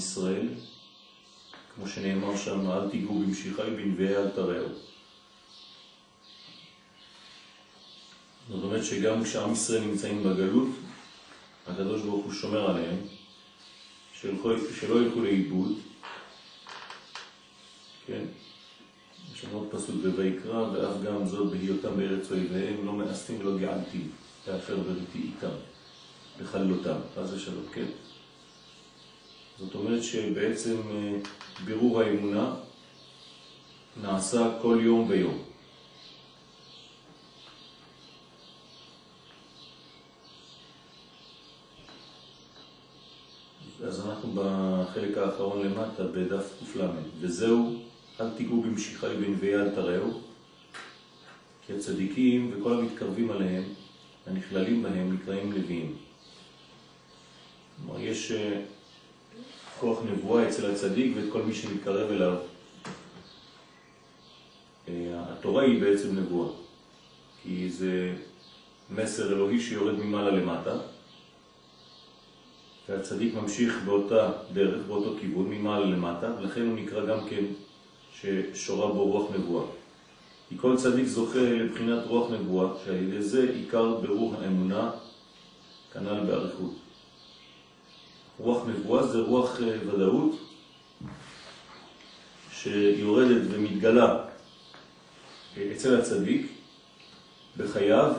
ישראל, כמו שנאמר שם, אל תיגעו במשיחי בנביאי אל תראו. זאת אומרת שגם כשעם ישראל נמצאים בגלות, הקדוש ברוך הוא שומר עליהם, שלא ילכו לאיבוד, כן? יש לנו עוד פסוק בויקרא, ואף גם זאת בהיותם בארץ אויביהם, לא מאסתים ולא געלתי, להפר בריתי איתם, לחלותם, חס ושלום, כן? זאת אומרת שבעצם אה, בירור האמונה נעשה כל יום ויום. אז אנחנו בחלק האחרון למטה, בדף ק"ל, וזהו, אל תיגעו במשיחי בנביאי אל תראו, כי הצדיקים וכל המתקרבים עליהם, הנכללים בהם, נקראים לוויים. כלומר, יש אה, כוח נבואה אצל הצדיק ואת כל מי שמתקרב אליו. אה, התורה היא בעצם נבואה, כי זה מסר אלוהי שיורד ממעלה למטה, והצדיק ממשיך באותה דרך, באותו כיוון, ממעלה למטה, ולכן הוא נקרא גם כן ששורה בו רוח נבואה. כי כל צדיק זוכה לבחינת רוח נבואה, שעל ידי זה עיקר ברור האמונה, כנ"ל באריכות. רוח נבואה זה רוח אה, ודאות שיורדת ומתגלה אה, אצל הצדיק בחייו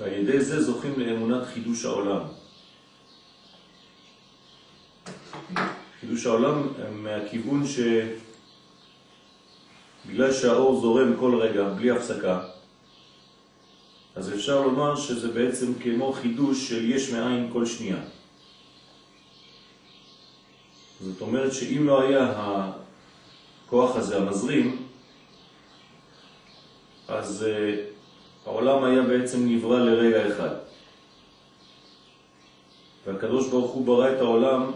ועל ידי זה זוכים לאמונת חידוש העולם. חידוש העולם מהכיוון שבגלל שהאור זורם כל רגע, בלי הפסקה, אז אפשר לומר שזה בעצם כמו חידוש של יש מאין כל שנייה. זאת אומרת שאם לא היה הכוח הזה, המזרים, אז אה, העולם היה בעצם נברא לרגע אחד. והקדוש ברוך הוא ברא את העולם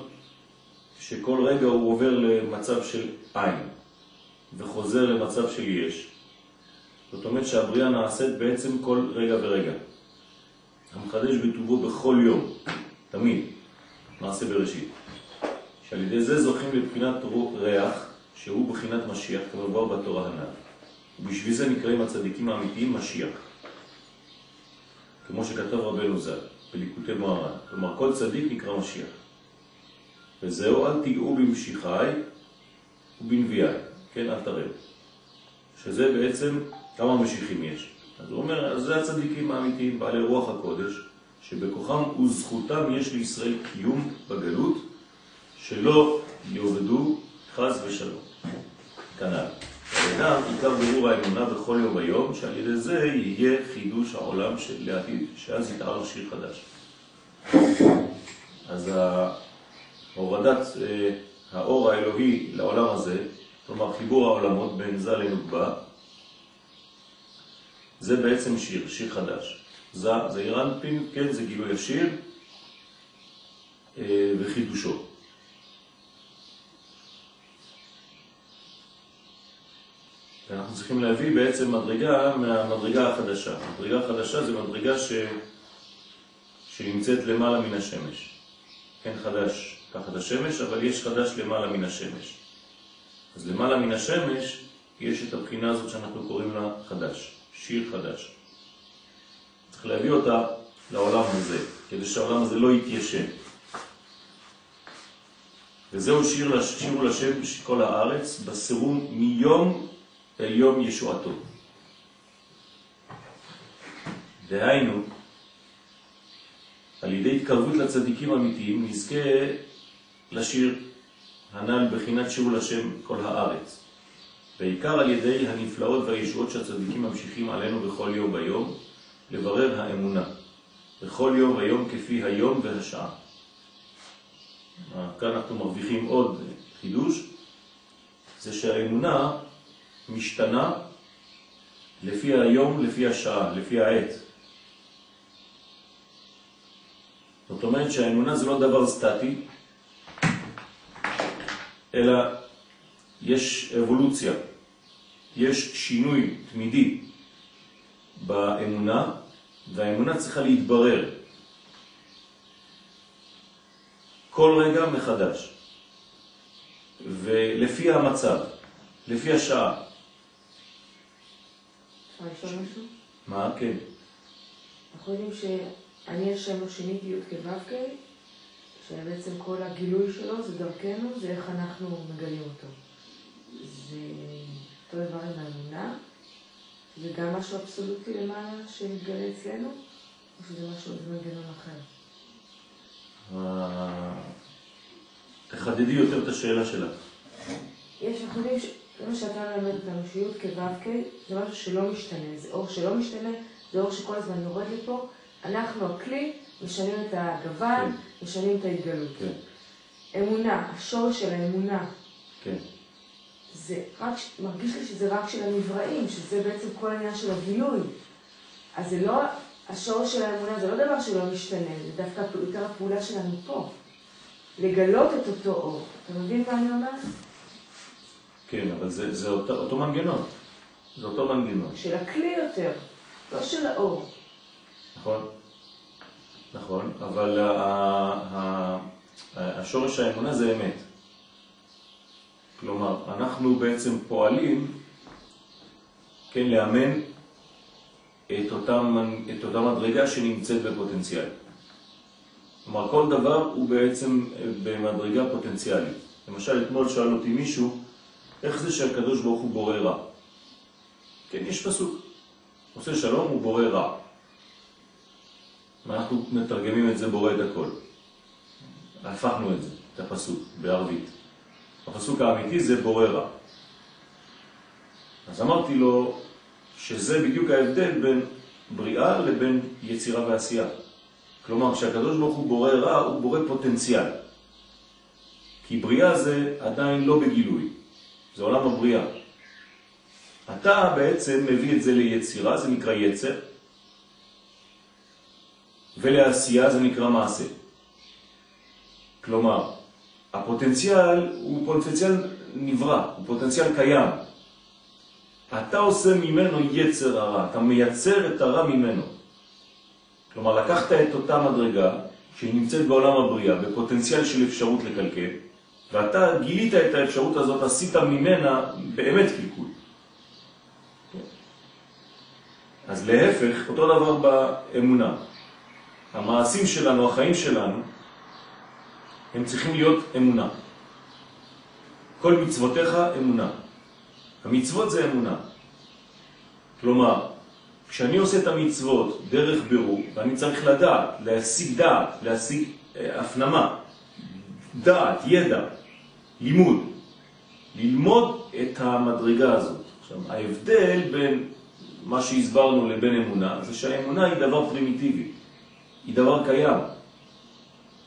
שכל רגע הוא עובר למצב של עין וחוזר למצב של יש. זאת אומרת שהבריאה נעשית בעצם כל רגע ורגע. המחדש בטובו בכל יום, תמיד, מעשה בראשית. שעל ידי זה זוכים לבחינת ריח, שהוא בחינת משיח, כמובן בתורה הנ"ל. ובשביל זה נקראים הצדיקים האמיתיים משיח. כמו שכתב רבנו ז"ל בליקוטי מוהר"ן. כלומר, כל צדיק נקרא משיח. וזהו, אל תיגעו במשיחי ובנביאי, כן, אל תראה. שזה בעצם, כמה משיחים יש. אז הוא אומר, אז זה הצדיקים האמיתיים, בעלי רוח הקודש, שבכוחם וזכותם יש לישראל קיום בגלות, שלא יעובדו חז ושלום. כנ"ל. אדם עיקר ברור האמונה בכל יום ויום, שעל ידי זה יהיה חידוש העולם של לעתיד, שאז יתאר שיר חדש. אז הורדת אה, האור האלוהי לעולם הזה, כלומר חיבור העולמות בין זה לנוגבה, זה בעצם שיר, שיר חדש. זה, זה אירנפין, כן, זה גילוי השיר אה, וחידושו. ואנחנו צריכים להביא בעצם מדרגה מהמדרגה החדשה. מדרגה החדשה זה מדרגה ש... שנמצאת למעלה מן השמש. כן, חדש תחת השמש, אבל יש חדש למעלה מן השמש. אז למעלה מן השמש יש את הבחינה הזאת שאנחנו קוראים לה חדש, שיר חדש. צריך להביא אותה לעולם הזה, כדי שהעולם הזה לא יתיישן. וזהו שיר, שיר לשם כל הארץ, בסירום מיום אל יום ישועתו. דהיינו, על ידי התקרבות לצדיקים האמיתיים נזכה לשיר הנ"ל בחינת שיעור לשם כל הארץ. בעיקר על ידי הנפלאות והישועות שהצדיקים ממשיכים עלינו בכל יום ויום, לברר האמונה, בכל יום ויום כפי היום והשעה. כאן אנחנו מרוויחים עוד חידוש, זה שהאמונה משתנה לפי היום, לפי השעה, לפי העת. זאת אומרת שהאמונה זה לא דבר סטטי, אלא יש אבולוציה, יש שינוי תמידי באמונה, והאמונה צריכה להתברר כל רגע מחדש, ולפי המצב, לפי השעה. מה? כן. אנחנו יודעים שאני השם לא שיניתי י' כו' שבעצם כל הגילוי שלו זה דרכנו, זה איך אנחנו מגלים אותו. זה אותו דבר עם האמונה, זה גם משהו אבסולוטי למעלה שמתגלה אצלנו, או שזה משהו, זה מנגנון אחר? אה, תחדדי יותר את השאלה שלך. יש, אנחנו יודעים, זה מה שאתה מלמד אותנו, שי' כו' זה משהו שלא משתנה, זה אור שלא משתנה, זה אור שכל הזמן יורד לפה. אנחנו הכלי, משנים את הגוון, כן. משנים את ההתגלות. כן, אמונה, השורש של האמונה, כן. זה רק, מרגיש לי שזה רק של הנבראים, שזה בעצם כל העניין של הגילוי. אז זה לא, השורש של האמונה זה לא דבר שלא משתנה, זה דווקא יותר הפעולה שלנו פה. לגלות את אותו אור. אתה מבין מה אני אומרת? כן, אבל זה, זה אותו, אותו מנגנון. זה אותו מנגנון, של הכלי יותר, לא של האור. נכון? נכון, אבל ה- ה- ה- השורש האמונה זה אמת. כלומר, אנחנו בעצם פועלים, כן, לאמן את אותה, את אותה מדרגה שנמצאת בפוטנציאל. כלומר, כל דבר הוא בעצם במדרגה פוטנציאלית. למשל, אתמול שאל אותי מישהו, איך זה שהקדוש ברוך הוא בורא רע? כן, יש פסוק. עושה שלום הוא בורא רע. ואנחנו מתרגמים את זה בורא את הכל. הפכנו את זה, את הפסוק, בערבית. הפסוק האמיתי זה בורא רע. אז אמרתי לו שזה בדיוק ההבדל בין בריאה לבין יצירה ועשייה. כלומר, כשהקדוש ברוך הוא בורא רע, הוא בורא פוטנציאל. כי בריאה זה עדיין לא בגילוי, זה עולם הבריאה. אתה בעצם מביא את זה ליצירה, זה נקרא יצר, ולעשייה זה נקרא מעשה. כלומר, הפוטנציאל הוא פוטנציאל נברא, הוא פוטנציאל קיים. אתה עושה ממנו יצר הרע, אתה מייצר את הרע ממנו. כלומר, לקחת את אותה מדרגה שהיא נמצאת בעולם הבריאה, בפוטנציאל של אפשרות לקלקל, ואתה גילית את האפשרות הזאת, עשית ממנה באמת קלקול. אז להפך, אותו דבר באמונה. המעשים שלנו, החיים שלנו, הם צריכים להיות אמונה. כל מצוותיך אמונה. המצוות זה אמונה. כלומר, כשאני עושה את המצוות דרך בירור, ואני צריך לדעת, להשיג דעת, להשיג אה, הפנמה, דעת, ידע, לימוד, ללמוד את המדרגה הזאת. עכשיו, ההבדל בין מה שהסברנו לבין אמונה, זה שהאמונה היא דבר פרימיטיבי, היא דבר קיים,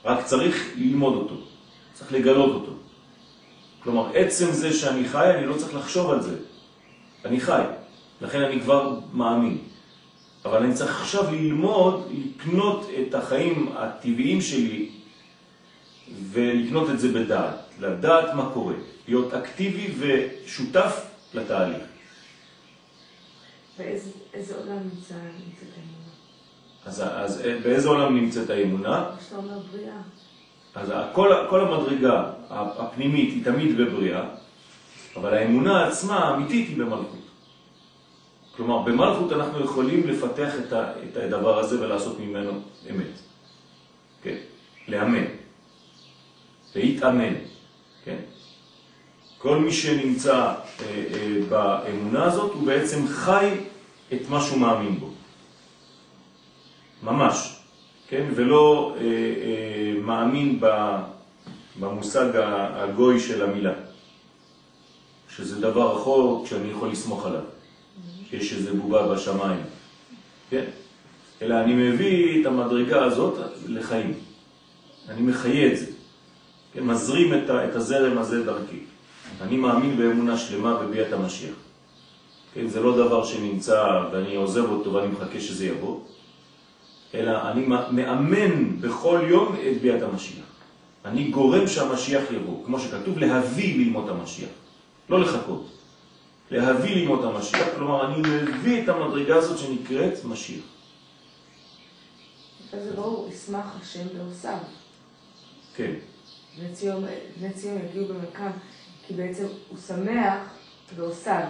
רק צריך ללמוד אותו, צריך לגלות אותו. כלומר, עצם זה שאני חי, אני לא צריך לחשוב על זה. אני חי, לכן אני כבר מאמין. אבל אני צריך עכשיו ללמוד, לקנות את החיים הטבעיים שלי ולקנות את זה בדעת, לדעת מה קורה, להיות אקטיבי ושותף לתהליך. באיזה איזה עולם נמצא, האמונה? אז, אז באיזה עולם נמצאת האמונה? אומר בריאה. אז כל, כל המדרגה הפנימית היא תמיד בבריאה, אבל האמונה עצמה האמיתית היא במלכות. כלומר, במלכות אנחנו יכולים לפתח את, ה, את הדבר הזה ולעשות ממנו אמת. כן? לאמן. להתאמן. כן? כל מי שנמצא אה, אה, באמונה הזאת הוא בעצם חי את מה שהוא מאמין בו. ממש. כן? ולא אה, אה, מאמין במושג הגוי של המילה. שזה דבר רחוק שאני יכול לסמוך עליו. שיש איזה בובה בשמיים. כן? אלא אני מביא את המדרגה הזאת לחיים. אני מחיה את זה. כן? מזרים את, ה, את הזרם הזה דרכי. אני מאמין באמונה שלמה בביאת המשיח. כן? זה לא דבר שנמצא ואני עוזב אותו ואני מחכה שזה יבוא, אלא אני מאמן בכל יום את ביאת המשיח. אני גורם שהמשיח יבוא, כמו שכתוב, להביא לימות המשיח, לא לחכות. להביא לימות המשיח, כלומר אני מביא את המדרגה הזאת שנקראת משיח. אז זה ברור, ישמח השם בעושיו. כן. בני ציון יגיעו במקם, כי בעצם הוא שמח ועושיו,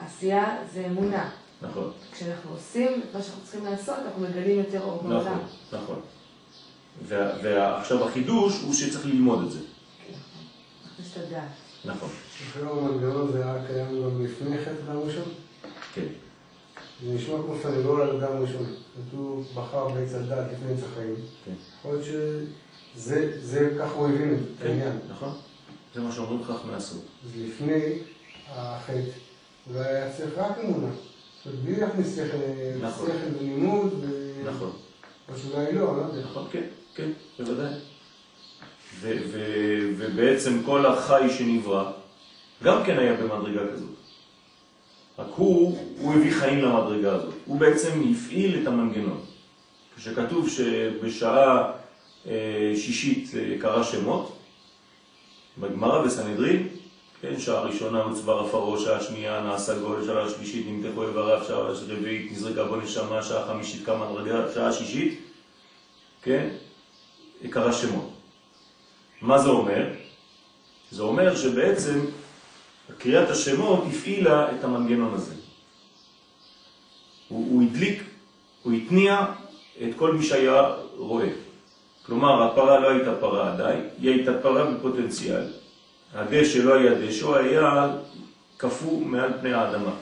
ועשייה זה אמונה. נכון. כשאנחנו עושים את מה שאנחנו צריכים לעשות, אנחנו מגלים יותר אור בעולם. נכון, נכון. ועכשיו החידוש הוא שצריך ללמוד את זה. כן, נכון. את הדעת. נכון. היום המנגנון זה היה קיים גם לפני חטא דם ראשון? כן. זה נשמע כמו סנגול על דם ראשון. כתוב בחר בעץ הדת לפני עץ החיים. כן. יכול להיות שזה, ככה הוא הבין את כן, העניין. נכון. זה מה שאומרים חכמי הסוד. אז לפני החטא, הוא היה צריך רק אמונה. בלי להכניס שכל נכון. ולימוד, נכון. או שאולי לא, לא יודע. נכון, כן, כן, בוודאי. ובעצם כל החי שנברא, גם כן היה במדרגה כזאת. רק הוא, הוא הביא חיים למדרגה הזאת. הוא בעצם הפעיל את המנגנון. כשכתוב שבשעה אה, שישית אה, קרא שמות, בגמרא בסנהדרין, כן, שעה ראשונה הוצבר עפרו, שעה שנייה נעשה גול, שעה שלישית נמתחו איבריו, שעה רביעית נזרקה בו נשמה, שעה חמישית קמה מדרגה, שעה שישית, כן, קרא שמות. מה זה אומר? זה אומר שבעצם קריאת השמות הפעילה את המנגנון הזה. הוא, הוא הדליק, הוא התניע את כל מי שהיה רואה. כלומר, הפרה לא הייתה פרה עדיין, היא הייתה פרה בפוטנציאל. הדשא לא היה דשא, היה קפוא מעל פני האדמה.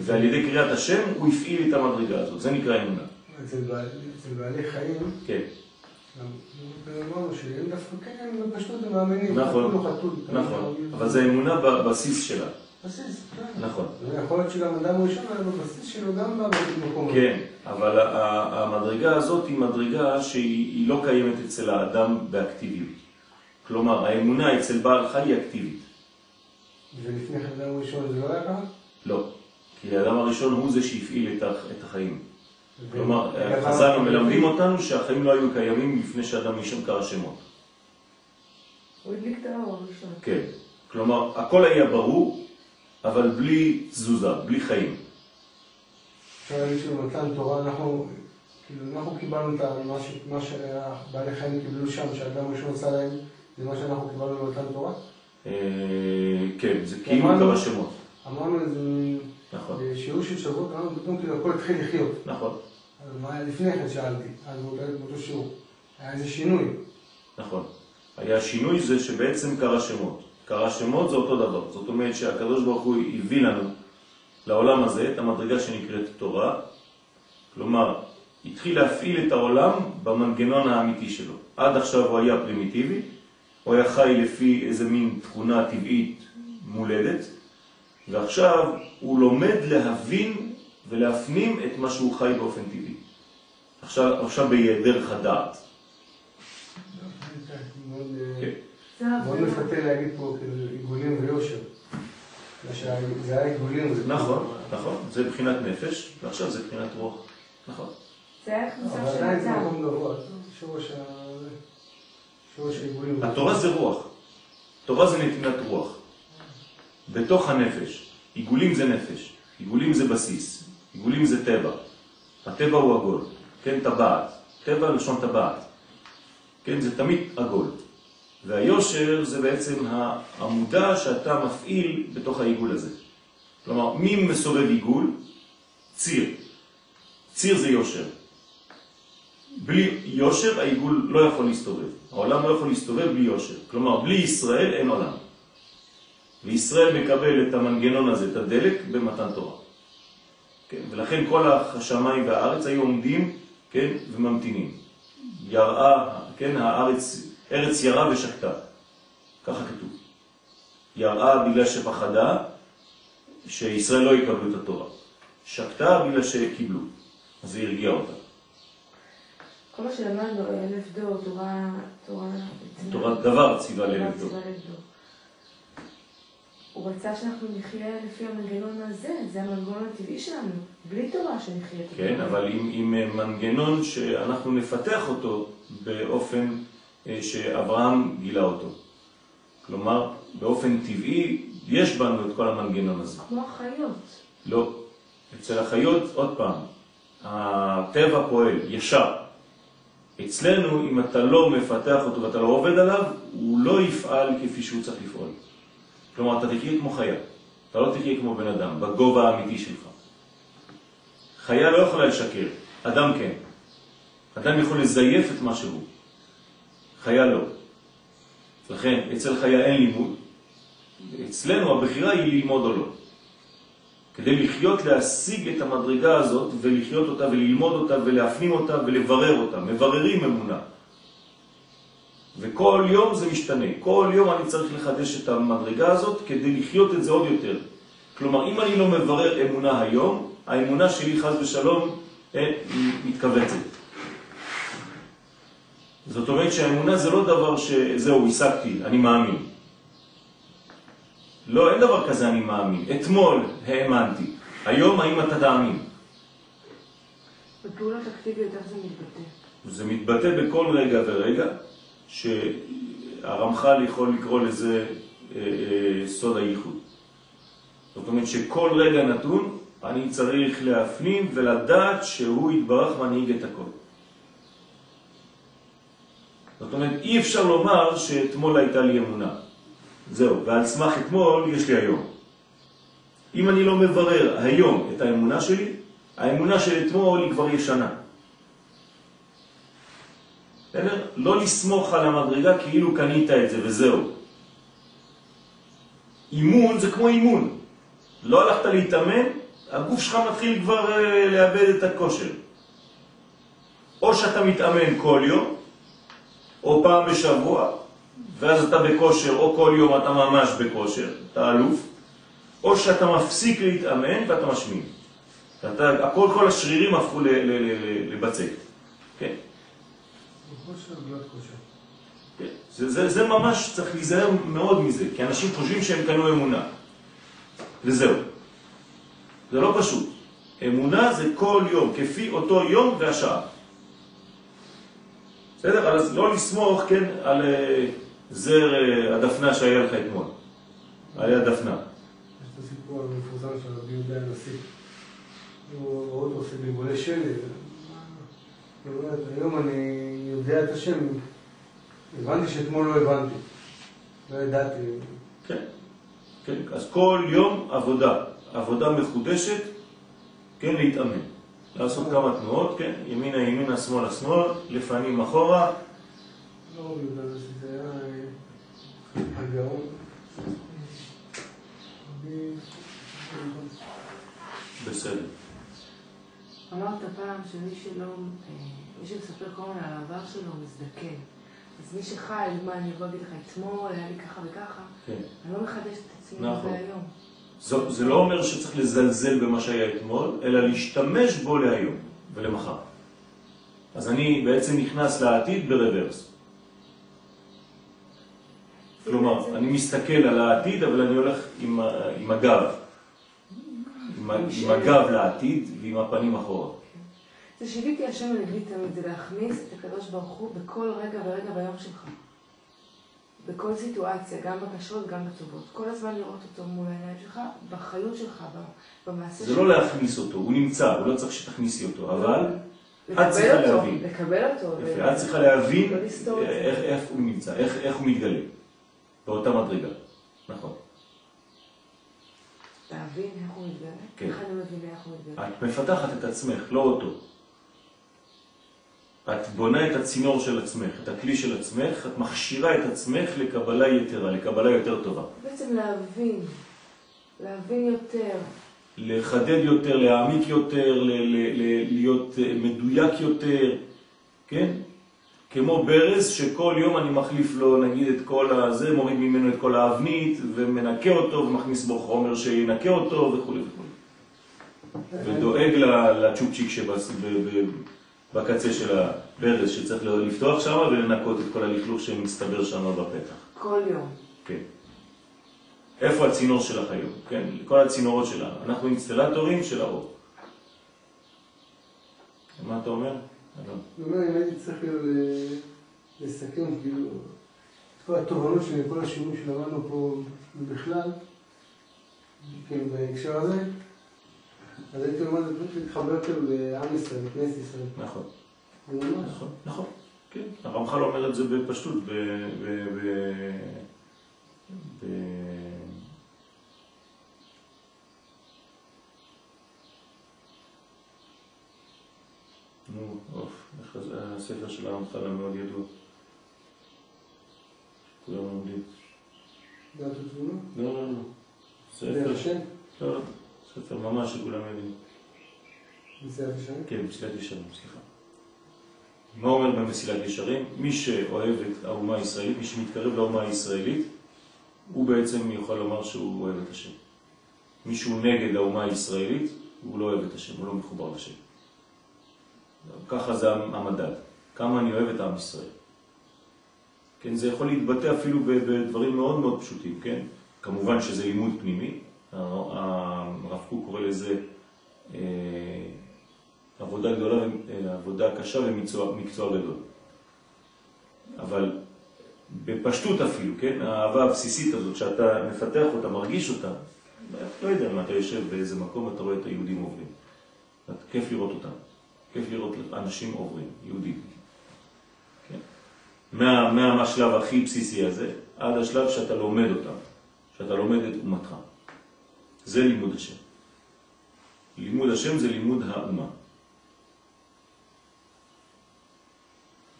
ועל ידי קריאת השם הוא הפעיל את המדרגה הזאת, זה נקרא אמונה. אצל בעלי חיים, כן. אמרנו שהם דווקא כן, בפשטות הם מאמינים. נכון, נכון, אבל זה אמונה בבסיס שלה. בסיס, כן. נכון. יכול להיות שגם אדם ראשון היה בבסיס שלו גם בא במקום. כן, אבל המדרגה הזאת היא מדרגה שהיא לא קיימת אצל האדם באקטיביות. כלומר, האמונה אצל בעל חי היא אקטיבית. ולפני כן אדם ראשון זה לא היה ככה? לא, כי האדם הראשון הוא זה שהפעיל את החיים. כלומר, חז"ל מלמדים אותנו שהחיים לא היו קיימים לפני שאדם ראשון קרא שמות. הוא הדליק את האור הראשון. כן, כלומר, הכל היה ברור, אבל בלי תזוזה, בלי חיים. אפשר להגיד שבמתן תורה אנחנו, כאילו, אנחנו קיבלנו את מה שבעלי חיים קיבלו שם, שאדם ראשון עשה להם, זה מה שאנחנו קיבלנו במתן תורה? אה, כן, זה כאילו קרא שמות. אמרנו איזה נכון. שיעור של שבוע, אמרנו פתאום כאילו הכל התחיל לחיות. נכון. אז מה היה לפני כן שאלתי, אז באותו שיעור. היה איזה שינוי. נכון. היה שינוי זה שבעצם קרא שמות. קרא שמות זה אותו דבר. זאת אומרת שהקדוש ברוך הוא הביא לנו לעולם הזה את המדרגה שנקראת תורה. כלומר, התחיל להפעיל את העולם במנגנון האמיתי שלו. עד עכשיו הוא היה פרימיטיבי, הוא היה חי לפי איזה מין תכונה טבעית מולדת, ועכשיו הוא לומד להבין ולהפנים את מה שהוא חי באופן טבעי. עכשיו, עכשיו בדרך הדעת. מאוד מפתה להגיד פה כאילו עיגולים ויושר. זה היה עיגולים. נכון, נכון, זה בחינת נפש, ועכשיו זה בחינת רוח. נכון. זה היה כניסה של אבל עדיין זה אדם. מקום גבוה, שורש העיגולים. התורה זה רוח. תורה זה נתינת רוח. בתוך הנפש. עיגולים זה נפש. עיגולים זה בסיס. עיגולים זה טבע. הטבע הוא עגול. כן, טבעת. טבע לשון טבעת. כן, זה תמיד עגול. והיושר זה בעצם העמודה שאתה מפעיל בתוך העיגול הזה. כלומר, מי מסובב עיגול? ציר. ציר זה יושר. בלי יושר העיגול לא יכול להסתובב. העולם לא יכול להסתובב בלי יושר. כלומר, בלי ישראל אין עולם. וישראל מקבל את המנגנון הזה, את הדלק, במתן תורה. כן? ולכן כל השמיים והארץ היו עומדים כן? וממתינים. יראה, כן? הארץ, ארץ ירה ושקטה. ככה כתוב. יראה בגלל שפחדה שישראל לא יקבלו את התורה. שקטה בגלל שקיבלו. אז זה הרגיע אותה. כל מה שלמדנו, אלף דור, תורה... תורה... תורת דבר ציווה לאלף דור. הוא רצה שאנחנו נחיה לפי המנגנון הזה, זה המנגנון הטבעי שלנו, בלי תורה שנחיה כן, אבל עם, עם מנגנון שאנחנו נפתח אותו באופן אה, שאברהם גילה אותו. כלומר, באופן טבעי יש בנו את כל המנגנון הזה. כמו החיות. לא. אצל החיות, עוד פעם, הטבע פועל ישר. אצלנו, אם אתה לא מפתח אותו ואתה לא עובד עליו, הוא לא יפעל כפי שהוא צריך לפעול. כלומר, אתה תחיה כמו חיה, אתה לא תחיה כמו בן אדם, בגובה האמיתי שלך. חיה לא יכולה לשקר, אדם כן. אדם יכול לזייף את מה שהוא. חיה לא. לכן, אצל חיה אין לימוד, אצלנו הבחירה היא ללמוד או לא. כדי לחיות, להשיג את המדרגה הזאת ולחיות אותה וללמוד אותה ולהפנים אותה ולברר אותה. מבררים אמונה. וכל יום זה משתנה. כל יום אני צריך לחדש את המדרגה הזאת כדי לחיות את זה עוד יותר. כלומר, אם אני לא מברר אמונה היום, האמונה שלי חז ושלום אה, מתכווצת. זאת אומרת שהאמונה זה לא דבר שזהו, השגתי, אני מאמין. לא, אין דבר כזה אני מאמין. אתמול האמנתי. היום האם אתה תאמין? בפעולות אקטיביות איך זה מתבטא? זה מתבטא בכל רגע ורגע, שהרמח"ל יכול לקרוא לזה אה, אה, סוד הייחוד. זאת אומרת שכל רגע נתון אני צריך להפנים ולדעת שהוא יתברך מנהיג את הכל. זאת אומרת, אי אפשר לומר שאתמול הייתה לי אמונה. זהו, ועל סמך אתמול יש לי היום. אם אני לא מברר היום את האמונה שלי, האמונה של אתמול היא כבר ישנה. בסדר? לא לסמוך על המדרגה כאילו קנית את זה וזהו. אימון זה כמו אימון. לא הלכת להתאמן, הגוף שלך מתחיל כבר אה, לאבד את הכושר. או שאתה מתאמן כל יום, או פעם בשבוע, ואז אתה בכושר, או כל יום אתה ממש בכושר, אתה אלוף, או שאתה מפסיק להתאמן ואתה משמין. אתה, הכל, כל השרירים הפכו לבצק. כן? כן. זה, זה, זה ממש, צריך להיזהר מאוד מזה, כי אנשים חושבים שהם קנו אמונה. וזהו. זה לא פשוט. אמונה זה כל יום, כפי אותו יום והשעה. בסדר? אז לא לסמוך, כן, על אה, זר אה, הדפנה שהיה לך אתמול. היה דפנה. יש את הסיפור המפורסם של רבי יהודה הנשיא. הוא אותו עושה בלבולי שלג. היום אני יודע את השם, הבנתי שאתמול לא הבנתי. לא ידעתי. כן, כן. אז כל יום עבודה, עבודה מחודשת, כן, להתאמן. לעשות כמה תנועות, כן, ימינה ימינה, שמאלה שמאל, לפנים אחורה. לא, זה היה הגאון. בסדר. אמרת פעם שמי שלא, אה, מי שמספר כל הזמן על העבר שלו מזדקן. אז מי שחי, מה, אני אבוא להגיד לך, אתמול היה לי ככה וככה, כן. אני לא מחדש את עצמי נכון. היום. זה, זה לא אומר שצריך לזלזל במה שהיה אתמול, אלא להשתמש בו להיום ולמחר. אז אני בעצם נכנס לעתיד ברוורס. כלומר, אני מסתכל על העתיד, אבל אני הולך עם, עם הגב. עם, עם הגב לעתיד ועם הפנים אחורה. זה שיוויתי השם הנגבי תמיד, זה להכניס את הקדוש ברוך הוא בכל רגע ורגע ביום שלך. בכל סיטואציה, גם בקשות, גם בטובות. כל הזמן לראות אותו מול העיניים שלך, בחיות שלך, במעשה שלך. זה לא להכניס אותו, הוא נמצא, הוא לא צריך שתכניסי אותו, אבל את צריכה להבין. לקבל אותו. יפה, את צריכה להבין איך הוא נמצא, איך הוא מתגלה. באותה מדרגה. נכון. להבין איך הוא מתגלה? כן. איך אני מבינה איך הוא מתגלה? את מפתחת את עצמך, לא אותו. את בונה את הצינור של עצמך, את הכלי של עצמך, את מכשירה את עצמך לקבלה יתרה, לקבלה יותר טובה. בעצם להבין, להבין יותר. לחדד יותר, להעמיק יותר, להיות מדויק יותר, כן? כמו ברז שכל יום אני מחליף לו נגיד את כל הזה, מוריד ממנו את כל האבנית ומנקה אותו ומכניס בו חומר שינקה אותו וכו' וכו'. ודואג לצ'ופצ'יק שבקצה של הברז שצריך לפתוח שם ולנקות את כל הלכלוך שמסתבר שם בפתח. כל יום. כן. איפה הצינור שלך היום? כן, כל הצינורות שלנו. אנחנו אינסטלטורים של האור. מה אתה אומר? אני אומר, אם הייתי צריך לסכם, כאילו, את כל התובנות שלי, כל השיעורים שלמדנו פה בכלל, כאילו, בהקשר הזה, אז הייתי אומר, זה פשוט להתחבר כאילו לעם ישראל, לכנסת ישראל. נכון. נכון, נכון. כן, הרמח"ל אומר את זה בפשטות, ב... ב... ב... ב... נו, אוף, זה- הספר של הרמח"ל המאוד ידוע. כולם לומדים. דעת ותבונה? לא, לא, לא. ספר, השם? לא, ספר ממש שכולם יודעים. נשיאת השם? כן, מסילת ישרים, סליחה. מה אומר במסילת ישרים? מי שאוהב את האומה הישראלית, מי שמתקרב לאומה הישראלית, הוא בעצם יכול לומר שהוא אוהב את השם. מי שהוא נגד האומה הישראלית, הוא לא אוהב את השם, הוא לא מחובר לשם. ככה זה המדד. כמה אני אוהב את עם ישראל. כן, זה יכול להתבטא אפילו בדברים מאוד מאוד פשוטים, כן? כמובן שזה לימוד פנימי. הרב קוק קורא לזה אה, עבודה גדולה, אה, עבודה קשה ומקצוע מקצוע גדול. אבל בפשטות אפילו, כן? האהבה הבסיסית הזאת שאתה מפתח אותה, מרגיש אותה, לא יודע אם אתה יושב באיזה מקום אתה רואה את היהודים עוברים. כיף לראות אותם, כיף לראות אנשים עוברים, יהודים. כן? מה, מהשלב הכי בסיסי הזה עד השלב שאתה לומד אותם, שאתה לומד את אומתך. זה לימוד השם. לימוד השם זה לימוד האומה.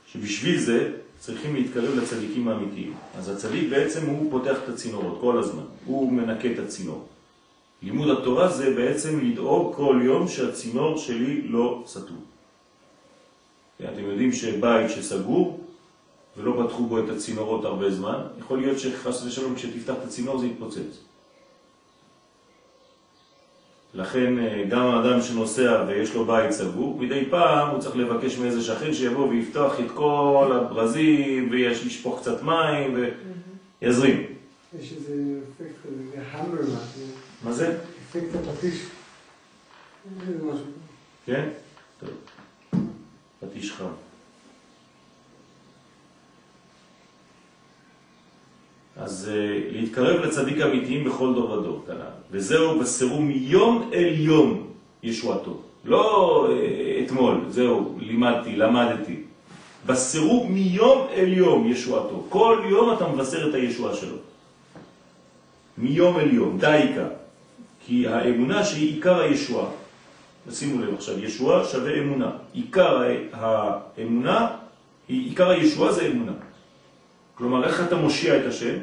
שבשביל זה צריכים להתקרב לצדיקים האמיתיים. אז הצדיק בעצם הוא פותח את הצינורות כל הזמן, הוא מנקה את הצינור. לימוד התורה זה בעצם לדאוג כל יום שהצינור שלי לא סתום. אתם יודעים שבית שסגור ולא פתחו בו את הצינורות הרבה זמן, יכול להיות שחס ושלום כשתפתח את הצינור זה יתפוצץ. לכן גם האדם שנוסע ויש לו בית סגור, מדי פעם הוא צריך לבקש מאיזה שכן שיבוא ויפתח את כל הברזים ויש לשפוך קצת מים ויזרים. יש איזה אפקט כזה, המר משהו. מה זה? אפקט הפטיש. כן? טוב. פטיש חם. אז uh, להתקרב לצדיק האמיתיים בכל דור ודור, כנ"ל. וזהו בסירו מיום אל יום ישועתו. לא uh, אתמול, זהו, לימדתי, למדתי. בסירו מיום אל יום ישועתו. כל יום אתה מבשר את הישועה שלו. מיום אל יום, דייקה. כי האמונה שהיא עיקר הישועה. שימו לב עכשיו, ישועה שווה אמונה. עיקר האמונה, עיקר הישועה זה אמונה. כלומר, איך אתה מושיע את השם?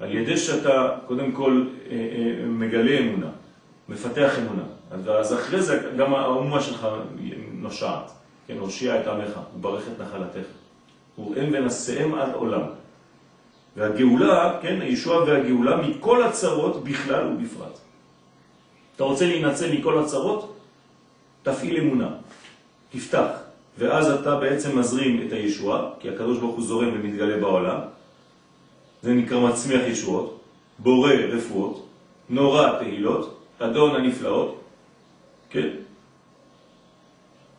על ידי שאתה קודם כל אה, אה, מגלה אמונה, מפתח אמונה. אז אחרי זה גם האומה שלך נושעת, כן, הושיע את עמך, וברך את נחלתך. וראם ונשאם עד עולם. והגאולה, כן, הישועה והגאולה מכל הצרות בכלל ובפרט. אתה רוצה להינצל מכל הצרות? תפעיל אמונה, תפתח. ואז אתה בעצם מזרים את הישועה, כי הקדוש ברוך הוא זורם ומתגלה בעולם. זה נקרא מצמיח ישועות, בורא רפואות, נורא תהילות, אדון הנפלאות, כן?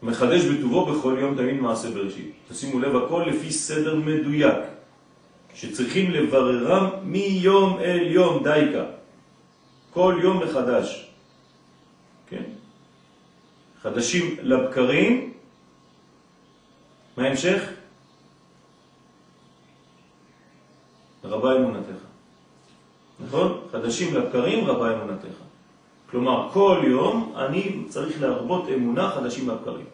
מחדש בטובו בכל יום תמיד מעשה בראשית. תשימו לב, הכל לפי סדר מדויק, שצריכים לבררם מיום אל יום דייקה. כל יום מחדש. כן? חדשים לבקרים, מה ההמשך? רבה אמונתך. נכון? חדשים לבקרים, רבה אמונתך. כלומר, כל יום אני צריך להרבות אמונה חדשים לבקרים.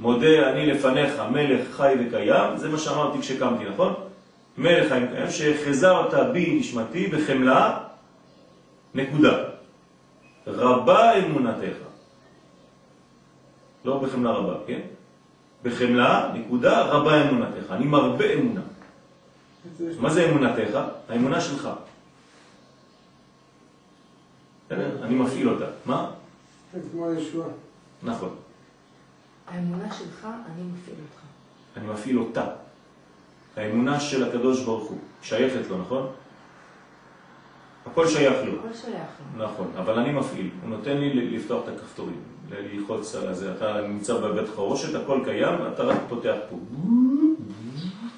מודה אני לפניך, מלך חי וקיים, זה מה שאמרתי כשקמתי, נכון? מלך חי וקיים, שחזרת בי נשמתי בחמלה, נקודה. רבה אמונתך. לא בחמלה רבה, כן? בחמלה, נקודה, רבה אמונתך. אני מרבה אמונה. מה זה אמונתך? האמונה שלך. אני מפעיל אותה. מה? זה כמו הישועה. נכון. האמונה שלך, אני מפעיל אותך. אני מפעיל אותה. האמונה של הקדוש ברוך הוא שייכת לו, נכון? הכל שייך לו. הכל שייך לו. נכון, אבל אני מפעיל. הוא נותן לי לפתוח את הכפתורים, ללחוץ על הזה. אתה נמצא בבית חרושת, הכל קיים, אתה רק פותח פה.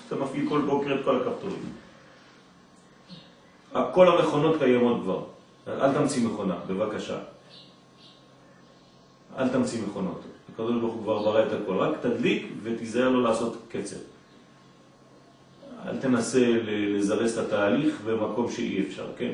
אתה מפעיל כל בוקר את כל הכפתורים. כל המכונות קיימות כבר. אל תמציא מכונה, בבקשה. אל תמציא מכונות. הקדוש ברוך הוא כבר ברא את הכל, רק תדליק ותיזהר לו לעשות קצר. אל תנסה לזרס את התהליך במקום שאי אפשר, כן?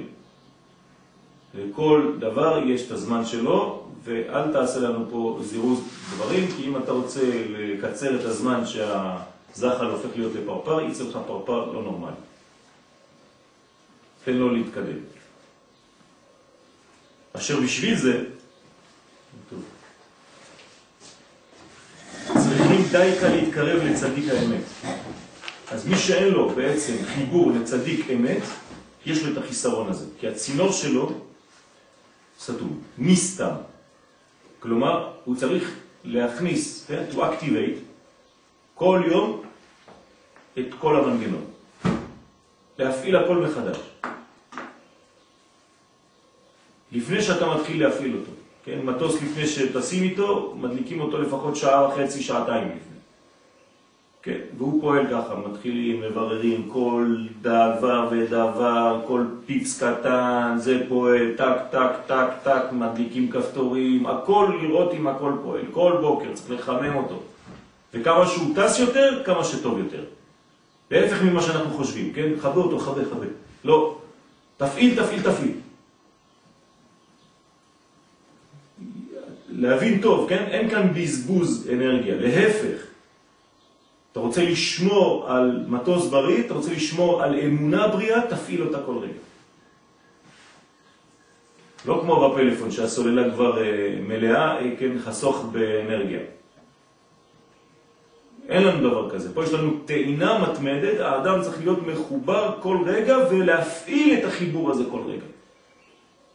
לכל דבר יש את הזמן שלו, ואל תעשה לנו פה זירוז דברים, כי אם אתה רוצה לקצר את הזמן שהזחל הופך להיות לפרפר, יצא לך פרפר לא נורמלי. תן לו להתקדם. אשר בשביל זה, צריכים דייקה להתקרב לצדיק האמת. אז מי שאין לו בעצם חיבור לצדיק אמת, יש לו את החיסרון הזה, כי הצינור שלו סתום, מסתם. כלומר, הוא צריך להכניס, to activate, כל יום את כל המנגנון. להפעיל הכל מחדש. לפני שאתה מתחיל להפעיל אותו. כן, מטוס לפני שטסים איתו, מדליקים אותו לפחות שעה וחצי, שעתיים לפני. כן, והוא פועל ככה, מתחילים, מבררים כל דבר ודבר, כל פיפס קטן, זה פועל, טק, טק, טק, טק, מדליקים כפתורים, הכל לראות אם הכל פועל, כל בוקר צריך לחמם אותו. וכמה שהוא טס יותר, כמה שטוב יותר. להפך ממה שאנחנו חושבים, כן? חווה אותו, חווה, חווה. לא, תפעיל, תפעיל, תפעיל. להבין טוב, כן? אין כאן בזבוז אנרגיה, להפך. אתה רוצה לשמור על מטוס בריא, אתה רוצה לשמור על אמונה בריאה, תפעיל אותה כל רגע. לא כמו בפלאפון שהסוללה כבר אה, מלאה, אה, כן, חסוך באנרגיה. אין לנו דבר כזה. פה יש לנו טעינה מתמדת, האדם צריך להיות מחובר כל רגע ולהפעיל את החיבור הזה כל רגע.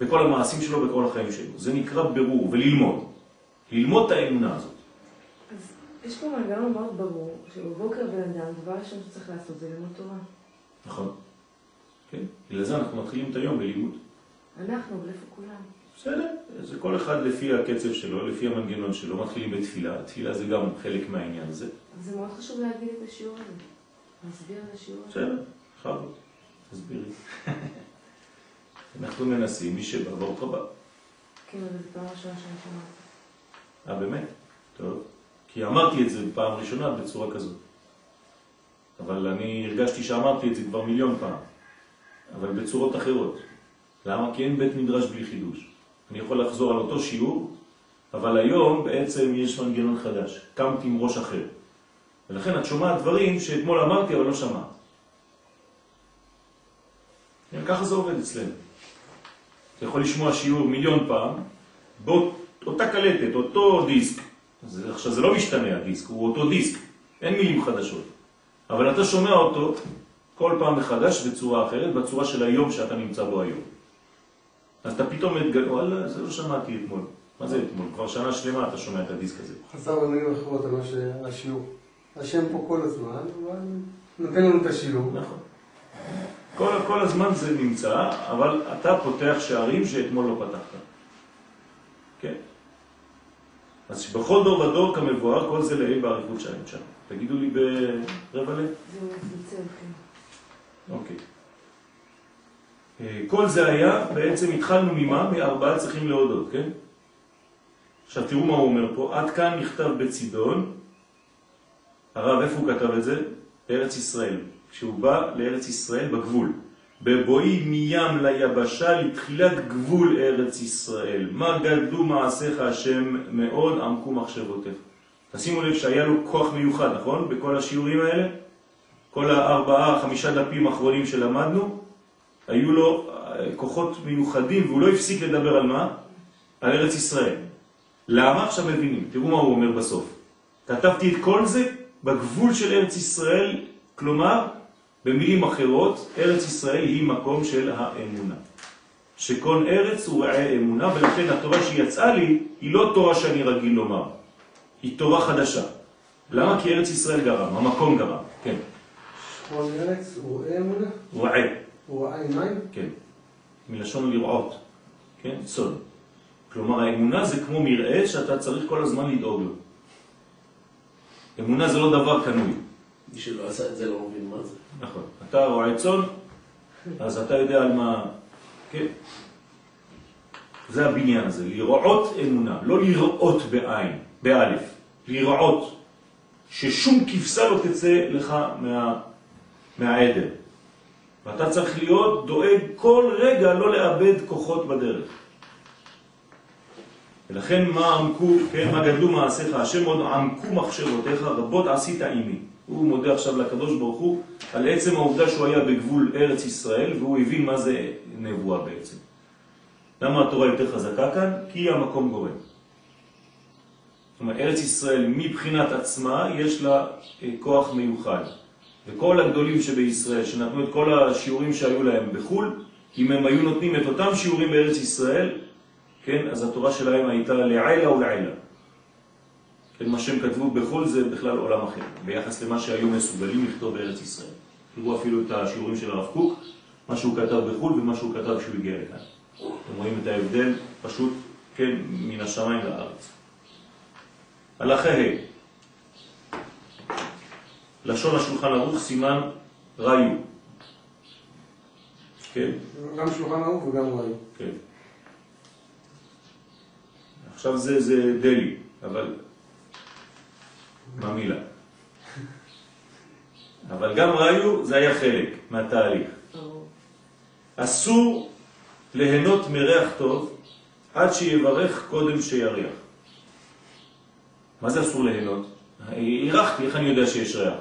בכל המעשים שלו, בכל החיים שלו. זה נקרא ברור וללמוד. ללמוד את האמונה הזאת. יש פה מנגנון מאוד ברור, שבבוקר בן אדם, דבר ראשון שצריך לעשות זה ללמוד תורה. נכון. כן, בגלל זה אנחנו מתחילים את היום בלימוד. אנחנו, אבל איפה כולם? בסדר, זה כל אחד לפי הקצב שלו, לפי המנגנון שלו, מתחילים בתפילה. תפילה זה גם חלק מהעניין הזה. זה מאוד חשוב להגיד את השיעור הזה. להסביר את השיעור הזה. בסדר, בכבוד, תסבירי. אנחנו מנסים, מי שבא, ברוך הבא. כן, אבל זו פעם ראשונה שאני שומעת. אה, באמת? טוב. כי אמרתי את זה פעם ראשונה בצורה כזאת. אבל אני הרגשתי שאמרתי את זה כבר מיליון פעם. אבל בצורות אחרות. למה? כי אין בית מדרש בלי חידוש. אני יכול לחזור על אותו שיעור, אבל היום בעצם יש מנגנון חדש. קמתי עם ראש אחר. ולכן את שומעת דברים שאתמול אמרתי אבל לא שמעת. כן, ככה זה עובד אצלנו. אתה יכול לשמוע שיעור מיליון פעם, באותה קלטת, אותו דיסק. זה, עכשיו זה לא משתנה הדיסק, הוא אותו דיסק, אין מילים חדשות. אבל אתה שומע אותו כל פעם מחדש בצורה אחרת, בצורה של היום שאתה נמצא בו היום. אז אתה פתאום מתגלה, וואלה, זה לא שמעתי אתמול. מה זה אתמול? כבר שנה שלמה אתה שומע את הדיסק הזה. חזר במילים אחרות על השיעור. השם פה כל הזמן, אבל נותן לנו את השיעור. נכון. כל, כל הזמן זה נמצא, אבל אתה פותח שערים שאתמול לא פתחת. כן? אז שבכל דור ודור כמבואר, כל זה לעיל בעריכות שלהם שם. תגידו לי ברבע לב. כן. אוקיי. אה, כל זה היה, בעצם התחלנו ממה? מארבעה צריכים להודות, כן? עכשיו תראו מה הוא אומר פה, עד כאן נכתב בצידון, הרב איפה הוא כתב את זה? בארץ ישראל, כשהוא בא לארץ ישראל בגבול. בבואי מים ליבשה לתחילת גבול ארץ ישראל. מה גדלו מעשיך השם מאוד עמקו מחשבותיך. תשימו לב שהיה לו כוח מיוחד, נכון? בכל השיעורים האלה? כל הארבעה, חמישה דפים האחרונים שלמדנו, היו לו אה, כוחות מיוחדים והוא לא הפסיק לדבר על מה? על ארץ ישראל. למה? עכשיו מבינים. תראו מה הוא אומר בסוף. כתבתי את כל זה בגבול של ארץ ישראל, כלומר במילים אחרות, ארץ ישראל היא מקום של האמונה. שכל ארץ הוא רעי אמונה, ולכן התורה שיצאה לי היא לא תורה שאני רגיל לומר, היא תורה חדשה. למה? כי ארץ ישראל גרם, המקום גרם, כן. כל ארץ הוא רעי אמונה? רעי, הוא רעי מים? כן. מלשון לראות, כן? סוד. כלומר, האמונה זה כמו מראה שאתה צריך כל הזמן לדאוג לו. אמונה זה לא דבר קנוי. מי שלא עשה את זה לא מבין מה זה. נכון. אתה רועה צאן, אז אתה יודע על מה... כן? זה הבניין הזה, לראות אמונה, לא לראות בעין, באלף, לראות, ששום כבשה לא תצא לך מה, מהעדר. ואתה צריך להיות דואג כל רגע לא לאבד כוחות בדרך. ולכן מה עמקו, כן, מה גדלו מעשיך, השם עוד עמקו מחשבותיך, רבות עשית עימי. הוא מודה עכשיו לקדוש ברוך הוא על עצם העובדה שהוא היה בגבול ארץ ישראל, והוא הבין מה זה נבואה בעצם. למה התורה יותר חזקה כאן? כי המקום גורם. זאת אומרת, ארץ ישראל מבחינת עצמה יש לה אה, כוח מיוחד. וכל הגדולים שבישראל, שנתנו את כל השיעורים שהיו להם בחו"ל, אם הם היו נותנים את אותם שיעורים בארץ ישראל, כן, אז התורה שלהם הייתה לעילה ולעילה. כן, מה שהם כתבו בחו"ל זה בכלל עולם אחר, ביחס למה שהיו מסוגלים לכתוב בארץ ישראל. תראו אפילו את השיעורים של הרב קוק, מה שהוא כתב בחו"ל ומה שהוא כתב כשהוא הגיע לכאן. אתם רואים את ההבדל פשוט, כן, מן השמיים לארץ. הלכה ה' לשון השולחן ערוך סימן ראיו. כן? גם שולחן ערוך וגם ראי. כן. עכשיו זה, זה דלי, אבל מה מילה? אבל גם ראיו זה היה חלק מהתהליך. אסור ליהנות מריח טוב עד שיברך קודם שיריח. מה זה אסור ליהנות? אירחתי, איך אני יודע שיש ריח?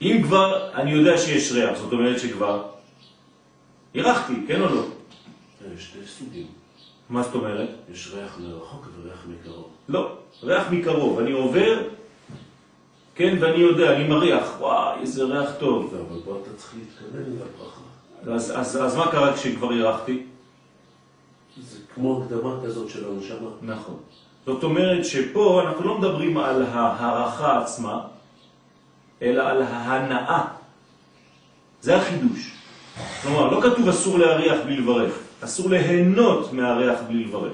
אם כבר אני יודע שיש ריח, זאת אומרת שכבר אירחתי, כן או לא? יש שתי סוגים. מה זאת אומרת? יש ריח מרחוק וריח מקרוב. לא, ריח מקרוב. אני עובר, כן, ואני יודע, אני מריח, וואי, איזה ריח טוב. אבל פה אתה צריך להתכוון לברכה. אז, אז, אז מה קרה כשכבר אירחתי? זה כמו הקדמה כזאת של הנשמה. נכון. זאת אומרת שפה אנחנו לא מדברים על ההערכה עצמה, אלא על ההנאה. זה החידוש. כלומר, לא כתוב אסור להריח בלי לברך, אסור ליהנות מהריח בלי לברך.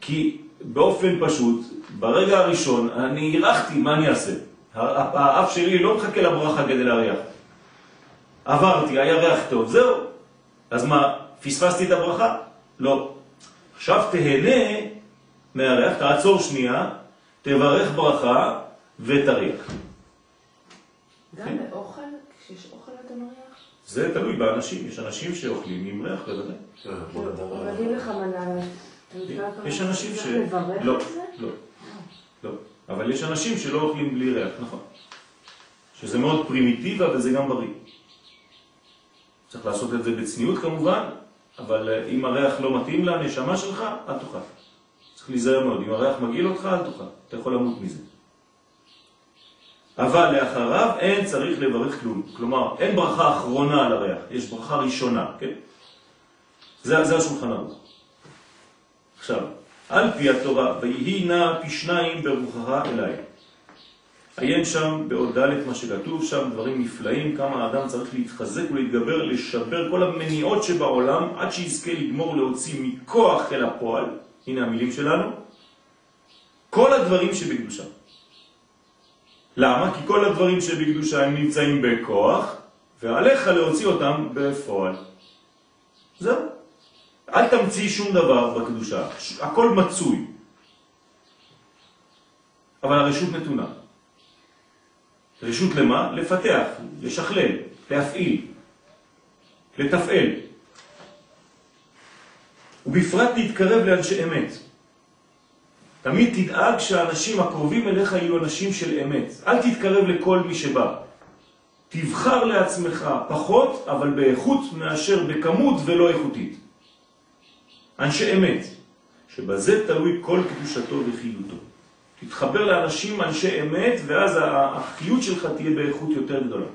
כי באופן פשוט, ברגע הראשון, אני אירחתי, מה אני אעשה? האף שלי לא מחכה לברכה כדי להריח. עברתי, היה ריח טוב, זהו. אז מה, פספסתי את הברכה? לא. עכשיו תהנה מהריח, תעצור שנייה, תברך ברכה ותריח. גם כן. באוכל, כשיש אוכל? זה תלוי באנשים, יש אנשים שאוכלים עם ריח בוודאי. אה, אבל אם לך מנה, יש אנשים ש... לא? לא, לא. אבל יש אנשים שלא אוכלים בלי ריח, נכון. שזה מאוד פרימיטיבה וזה גם בריא. צריך לעשות את זה בצניעות כמובן, אבל אה, אם הריח לא מתאים לנשמה שלך, אל תאכל. צריך להיזהר מאוד, אם הריח מגעיל אותך, אל תאכל. אתה יכול למות מזה. אבל לאחריו אין צריך לברך כלום. כלומר, אין ברכה אחרונה על הריח, יש ברכה ראשונה, כן? זה, זה השולחן ערוך. עכשיו, על פי התורה, ויהי נא פי שניים ברוחך אליי. עיין שם בעוד ד' מה שכתוב שם, דברים נפלאים, כמה האדם צריך להתחזק ולהתגבר, לשבר כל המניעות שבעולם, עד שיזכה לגמור להוציא מכוח אל הפועל, הנה המילים שלנו, כל הדברים שבקדושה. למה? כי כל הדברים שבקדושה הם נמצאים בכוח, ועליך להוציא אותם בפועל. זהו. אל תמציא שום דבר בקדושה, הכל מצוי. אבל הרשות נתונה. רשות למה? לפתח, לשכלל, להפעיל, לתפעל. ובפרט להתקרב לאנשי אמת. תמיד תדאג שהאנשים הקרובים אליך יהיו אנשים של אמת. אל תתקרב לכל מי שבא. תבחר לעצמך פחות, אבל באיכות מאשר בכמות ולא איכותית. אנשי אמת, שבזה תלוי כל קדושתו וחיותו. תתחבר לאנשים אנשי אמת, ואז החיות שלך תהיה באיכות יותר גדולה.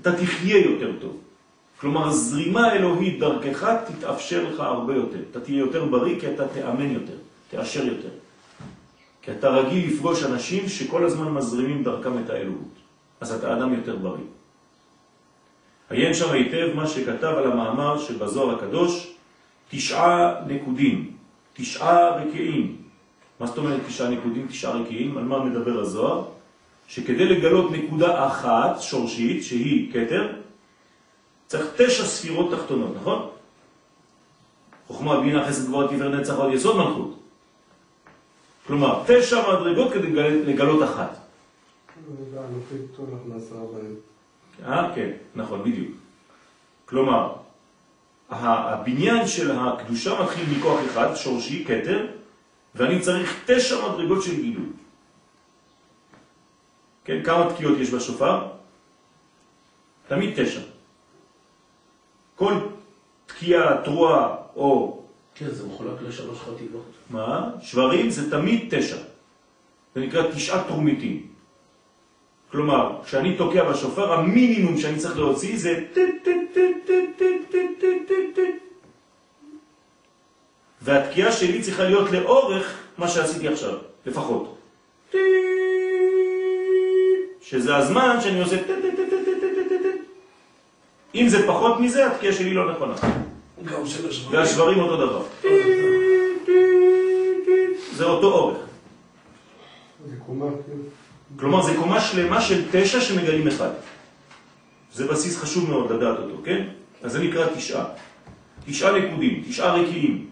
אתה תחיה יותר טוב. כלומר, הזרימה האלוהית דרכך תתאפשר לך הרבה יותר. אתה תהיה יותר בריא כי אתה תאמן יותר, תאשר יותר. כי אתה רגיל לפגוש אנשים שכל הזמן מזרימים דרכם את האלוהות. אז אתה אדם יותר בריא. עיין שם היטב מה שכתב על המאמר שבזוהר הקדוש, תשעה נקודים, תשעה רקיעים. מה זאת אומרת תשעה נקודים, תשעה רקיעים? על מה מדבר הזוהר? שכדי לגלות נקודה אחת שורשית, שהיא קטר, צריך תשע ספירות תחתונות, נכון? חוכמה, בינה, חסד, גבוהה, תפאר, נצח, עוד יסוד מלכות. כלומר, תשע מדרגות כדי לגל- לגלות אחת. אה? כן, נכון, בדיוק. כלומר, הבניין של הקדושה מתחיל מכוח אחד, שורשי, כתר, ואני צריך תשע מדרגות של גילוי. כן, כמה תקיעות יש בשופר? תמיד תשע. כל תקיעה, תרועה או כן, זה מחולק לשלוש חטיבות. מה? שברים זה תמיד תשע. זה נקרא תשעה תרומיתים. כלומר, כשאני תוקע בשופר, המינימום שאני צריך להוציא זה והתקיעה שלי צריכה להיות לאורך מה שעשיתי עכשיו, לפחות. שזה הזמן שאני עושה אם זה פחות מזה, התקיעה שלי לא נכונה. גם של השברים. והשברים אותו דבר. זה אותו אורך. זה קומה, כאילו. כלומר, זה קומה שלמה של תשע שמגלים אחד. זה בסיס חשוב מאוד לדעת אותו, כן? אז זה נקרא תשעה. תשעה נקודים, תשעה רקיעים.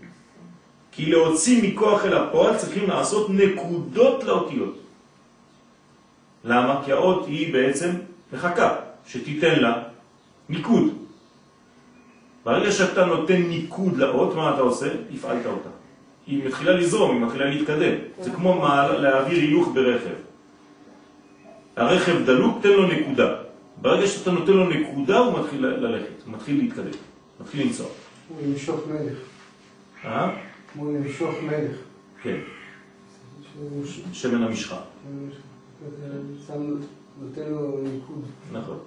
כי להוציא מכוח אל הפועל צריכים לעשות נקודות לאותיות. למה? כי האות היא בעצם מחכה, שתיתן לה ניקוד. ברגע שאתה נותן ניקוד לאות, מה אתה עושה? הפעלת אותה. היא מתחילה לזרום, היא מתחילה להתקדם. זה כמו מעל, להעביר הילוך ברכב. הרכב דלוק, תן לו נקודה. ברגע שאתה נותן לו נקודה, הוא מתחיל ללכת, הוא מתחיל להתקדם, מתחיל לנסוע. כמו למשוך מלך. אה? כמו למשוך מלך. כן, שמן המשחה. נותן לו ניקוד. נכון.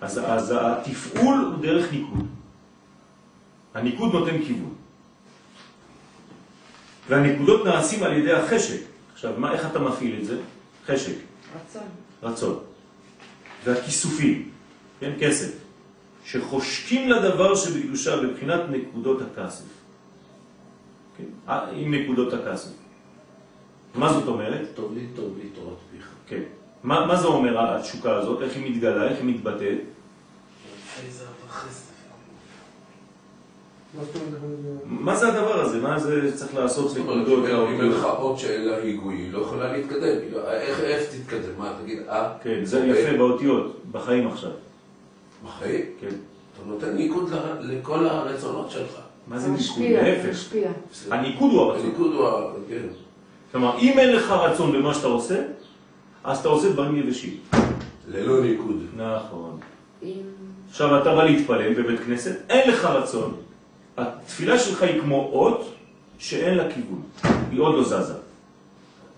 אז, אז התפעול הוא דרך ניקוד. הניקוד נותן כיוון. והנקודות נעשים על ידי החשק. עכשיו, מה, איך אתה מפעיל את זה? חשק, רצון. רצון. והכיסופים, כן, כסף, שחושקים לדבר שבקדושה בבחינת נקודות הכסף. כן, אה, עם נקודות הכסף. מה זאת אומרת? טוב לי, טוב לי תורת פיך. כן. מה, מה זה אומר התשוקה הזאת? איך היא מתגלה? איך היא מתבטאת? מה זה הדבר הזה? מה זה צריך לעשות זאת אומרת, נקודות? אם אין לך אות שאין לה היגוי, היא לא יכולה להתקדם. לא- איך תתקדם? מה, תגיד, אה? כן, זה אוקיי. יפה באותיות, בחיים עכשיו. בחיים? כן. אתה נותן ניקוד לכל הרצונות שלך. מה זה ניקוד? להפך. הניקוד הוא הרצון. הניקוד הוא ה... כן. כלומר, אם אין לך רצון במה שאתה עושה, אז אתה עושה דברים יבשים. ללא ניקוד. נכון. אם... עכשיו אתה בא להתפלל בבית כנסת, אין לך רצון. התפילה שלך היא כמו אות שאין לה כיוון, היא עוד לא זזה.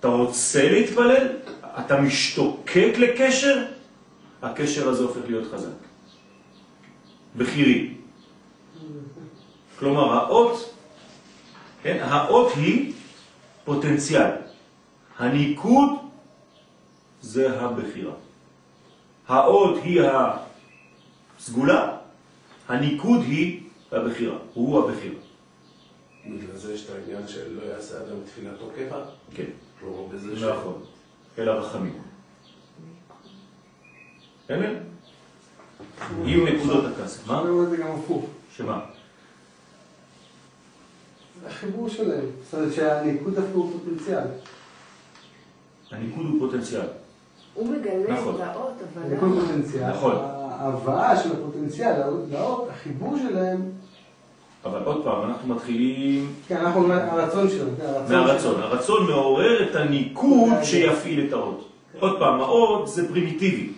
אתה רוצה להתפלל, אתה משתוקק לקשר, הקשר הזה הופך להיות חזק. בחירי. כלומר, האות, כן, האות היא פוטנציאל. הניקוד זה הבחירה. האות היא הסגולה, הניקוד היא הבחירה, הוא הבחירה. בגלל זה יש את העניין של לא יעשה אדם תפילתו קבע. כן, כלומר, בזה ש... נכון. אל הרחמים. בסדר? עם נקודות הכסף. מה? אני רואה את זה גם הפוך. שמה? החיבור שלהם. זאת אומרת שהניקוד דווקא הוא פוטנציאל. הניקוד הוא פוטנציאל. הוא מגלה נכון. את האות, אבל... הניקוד פוטנציאל. נכון. ההבאה של הפוטנציאל לאות, החיבור שלהם, אבל עוד פעם, אנחנו מתחילים כן, אנחנו אומרים הרצון שלהם. כן, הרצון מהרצון. הרצון מעורר את הניקוד שיפעיל את האות. עוד פעם, האות זה פרימיטיבי,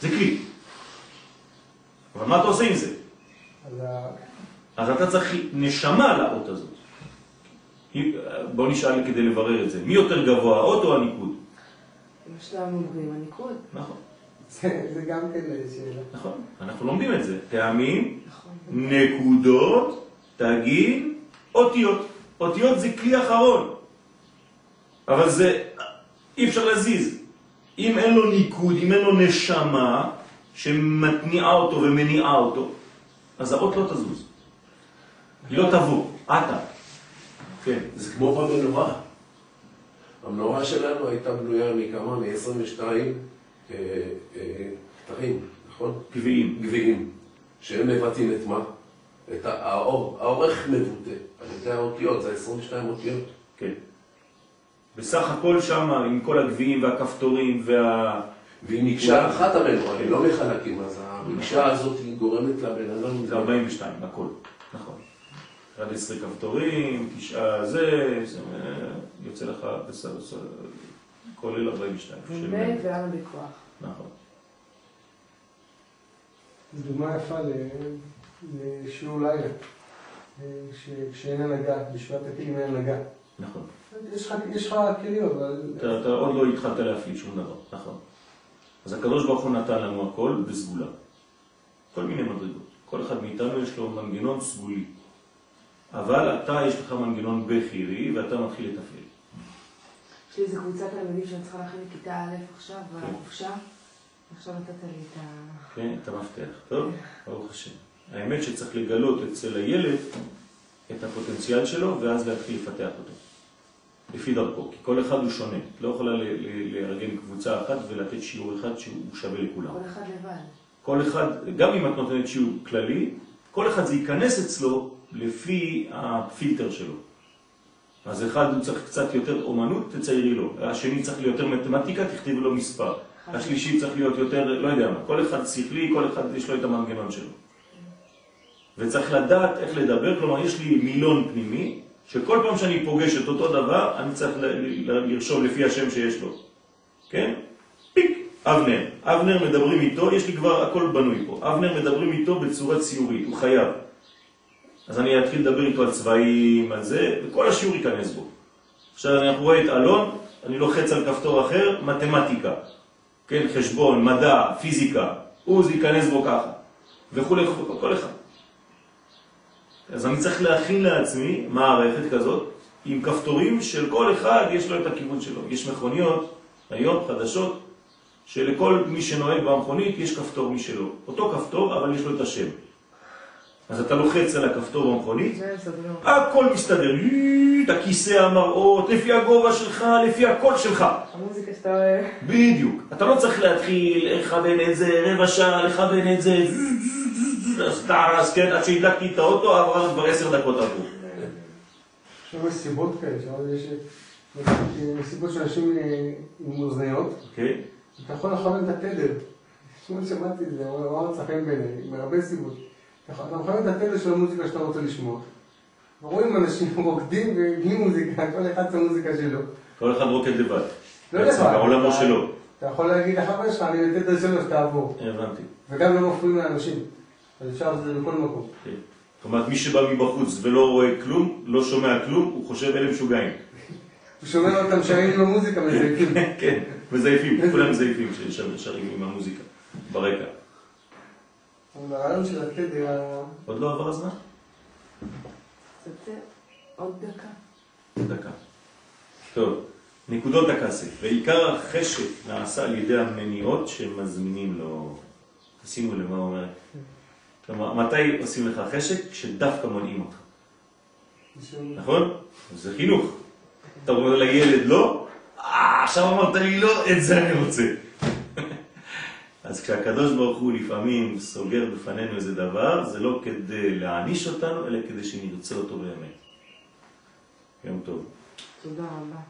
זה כלי. אבל מה אתה עושה עם זה? אז אתה צריך נשמה לאות הזאת. בוא נשאל כדי לברר את זה. מי יותר גבוה, האות או הניקוד? אומרים, הניקוד. נכון, זה זה גם כן שאלה. נכון. אנחנו לומדים את זה. טעמים, נכון. נקודות, תגיד, אותיות. אותיות זה כלי אחרון. אבל זה, אי אפשר להזיז. אם אין לו ניקוד, אם אין לו נשמה, שמתניעה אותו ומניעה אותו, אז האות לא תזוז. היא לא תבוא, עתה. כן. זה כמו במנורה. המנורה שלנו הייתה בנויה מכמה? מ-22 כתרים, נכון? גביעים. גביעים, שהם מבטאים את מה? את האור, האורך מבוטא על ידי האותיות, זה 22 אותיות. כן. בסך הכל שם, עם כל הגביעים והכפתורים וה... והיא מקשה אחת המנורה, היא לא מחלקים, אז המקשה הזאת היא גורמת לבן אדם... זה 42, הכל. נכון. 11 כפתורים, תשעה זה, זה יוצא לך בסדר, כולל 42. של- מ"ב ולמה בכוח. נכון. זו דוגמה יפה ל- לשיעור לילה, ש- כשאין הנהגה, בשביעת הכלים אין הנהגה. נכון. יש לך- כלים, אבל... אתה עוד לא התחלת להפעיל שום דבר, נכון. אז הקדוש ברוך הוא נתן לנו הכל בסגולה. כל מיני מדרגות. כל אחד מאיתנו יש לו מנגנון סגולי. אבל אתה יש לך מנגנון בחירי ואתה מתחיל לתפעל. יש לי איזה קבוצת תלמידים שאני צריכה להכין לכיתה א' עכשיו, בחופשה. עכשיו נתת לי את ה... כן, את המפתח. טוב, ברוך השם. האמת שצריך לגלות אצל הילד את הפוטנציאל שלו ואז להתחיל לפתח אותו. לפי דרכו, כי כל אחד הוא שונה. את לא יכולה לארגן קבוצה אחת ולתת שיעור אחד שהוא שווה לכולם. כל אחד לבד. כל אחד, גם אם את נותנת שיעור כללי, כל אחד זה ייכנס אצלו לפי הפילטר שלו. אז אחד הוא צריך קצת יותר אומנות, תציירי לו. השני צריך להיות יותר מתמטיקה, תכתיבי לו מספר. השלישי צריך להיות יותר, לא יודע מה. כל אחד שכלי, כל אחד יש לו את המנגנון שלו. וצריך לדעת איך לדבר, כלומר יש לי מילון פנימי, שכל פעם שאני פוגש את אותו דבר, אני צריך לרשום לפי השם שיש לו. כן? פיק, אבנר. אבנר מדברים איתו, יש לי כבר הכל בנוי פה. אבנר מדברים איתו בצורה ציורית, הוא חייב. אז אני אתחיל לדבר איתו על צבעים, על זה, וכל השיעור ייכנס בו. עכשיו אנחנו רואים את אלון, אני לוחץ על כפתור אחר, מתמטיקה. כן, חשבון, מדע, פיזיקה, הוא זה ייכנס בו ככה. וכולי, כל אחד. אז אני צריך להכין לעצמי מערכת כזאת, עם כפתורים של כל אחד יש לו את הכיוון שלו. יש מכוניות, היום חדשות, שלכל מי שנוהג במכונית יש כפתור משלו. אותו כפתור, אבל יש לו את השם. אז אתה לוחץ על הכפתור במכונית, מסדר. הכל מסתדר, את הכיסא, המראות, לפי הגובה שלך, לפי הקול שלך. המוזיקה שאתה אוהב. בדיוק. אתה לא צריך להתחיל לכוון את זה רבע שעה, לכוון את זה, אז טרס, כן, עד שהדלקתי את האוטו, עברה כבר עשר דקות עברו. עכשיו יש סיבות כאלה, יש סיבות של אנשים אה, עם אוזניות, אוקיי? אתה יכול לכוון את התדר. שמעתי את זה, הוא אמר מצא חן בעיניי, מהרבה סיבות. אתה מכוון את התדר של המוזיקה שאתה רוצה לשמוע. רואים אנשים רוקדים ובלי מוזיקה, כל אחד את המוזיקה שלו. כל אחד רוקד לבד. לא לבד. בעולמו אתה- שלו. אתה יכול להגיד לחבר שלך, אני בתדר שלו שתעבור. הבנתי. וגם לא מפריעים לאנשים. אז אפשר לעשות את זה בכל מקום. כן. זאת אומרת, מי שבא מבחוץ ולא רואה כלום, לא שומע כלום, הוא חושב אלה משוגעים. הוא שומע אותם שרים עם המוזיקה מזייפים. כן, מזייפים, כולם מזייפים ששרים עם המוזיקה ברקע. אבל הרעיון של התדר, עוד לא עבר הזמן? עוד דקה. דקה. טוב, נקודות הכסף. ועיקר החשק נעשה על ידי המניעות שמזמינים לו. תשימו לב מה הוא אומר. כלומר, מתי עושים לך חשק? כשדווקא מונעים אותך. נכון? זה חינוך. אתה אומר לילד לא, אה, עכשיו אמרת לי לא, את זה אני רוצה. אז כשהקדוש ברוך הוא לפעמים סוגר בפנינו איזה דבר, זה לא כדי להעניש אותנו, אלא כדי שנרצה אותו באמת. יום טוב. תודה רבה.